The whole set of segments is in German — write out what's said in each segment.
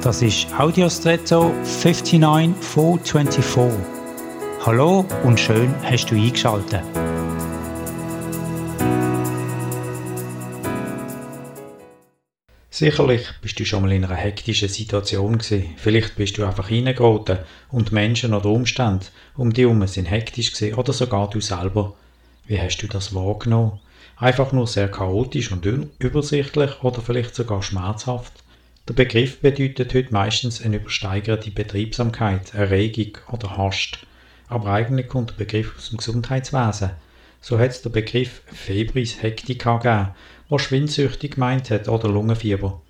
Das ist Audiostretto 59424. Hallo und schön hast du eingeschaltet. Sicherlich bist du schon mal in einer hektischen Situation gewesen. Vielleicht bist du einfach reingeraten und Menschen oder Umstände um dich herum sind hektisch gewesen oder sogar du selber. Wie hast du das wahrgenommen? Einfach nur sehr chaotisch und unübersichtlich oder vielleicht sogar schmerzhaft? Der Begriff bedeutet heute meistens eine übersteigerte Betriebsamkeit, Erregung oder Hast. Aber eigentlich kommt der Begriff aus dem Gesundheitswesen. So hat es der Begriff Febris hectica gegeben, der schwindsüchtig gemeint hat oder Lungenfieber.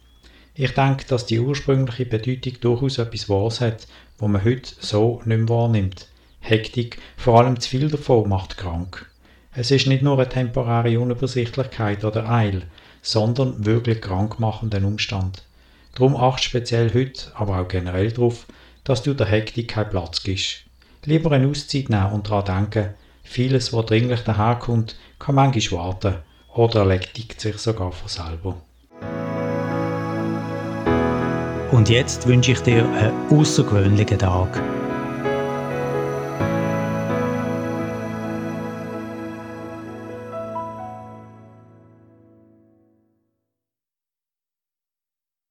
Ich denke, dass die ursprüngliche Bedeutung durchaus etwas Wahres hat, wo man heute so nicht mehr wahrnimmt. Hektik, vor allem zu viel davon, macht krank. Es ist nicht nur eine temporäre Unübersichtlichkeit oder Eil, sondern wirklich krankmachender Umstand. Darum acht speziell heute, aber auch generell darauf, dass du der Hektik keinen Platz gibst. Lieber eine Auszeit nehmen und daran denken, vieles, was dringlich daherkommt, kann manchmal warten oder erledigt sich sogar von selber. Und jetzt wünsche ich dir einen außergewöhnlichen Tag.